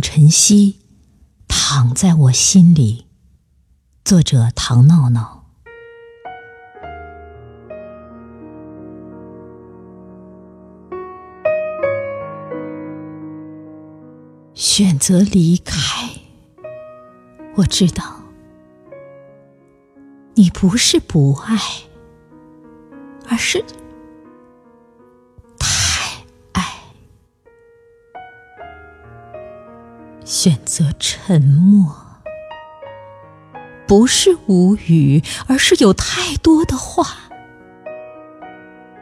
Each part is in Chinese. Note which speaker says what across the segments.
Speaker 1: 晨曦躺在我心里。作者：唐闹闹。选择离开，我知道，你不是不爱，而是。选择沉默，不是无语，而是有太多的话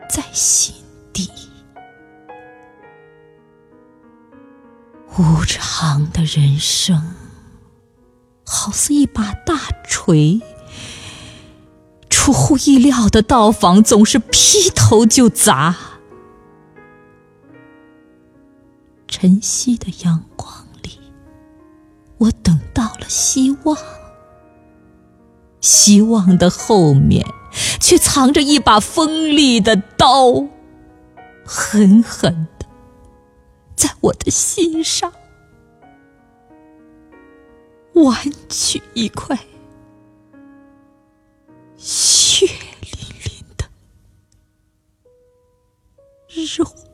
Speaker 1: 在心底。无常的人生，好似一把大锤，出乎意料的到访总是劈头就砸。晨曦的阳光。希望，希望的后面却藏着一把锋利的刀，狠狠的在我的心上剜去一块血淋淋的肉。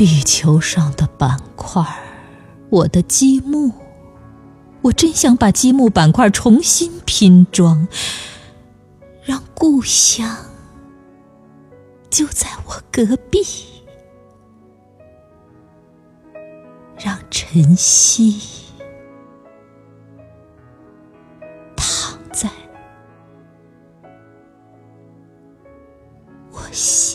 Speaker 1: 地球上的板块，我的积木，我真想把积木板块重新拼装，让故乡就在我隔壁，让晨曦躺在我心。